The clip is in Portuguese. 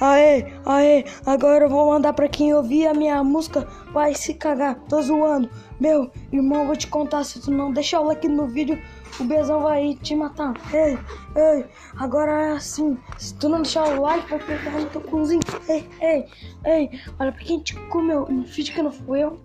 Aê, aê, agora eu vou mandar pra quem ouvir a minha música, vai se cagar, tô zoando. Meu, irmão, vou te contar, se tu não deixar o like no vídeo, o Bezão vai te matar. Ei, ei, agora é assim, se tu não deixar o like, vai pegar no teu cozinho. Ei, ei, ei, olha pra quem te comeu, não finge que não fui eu.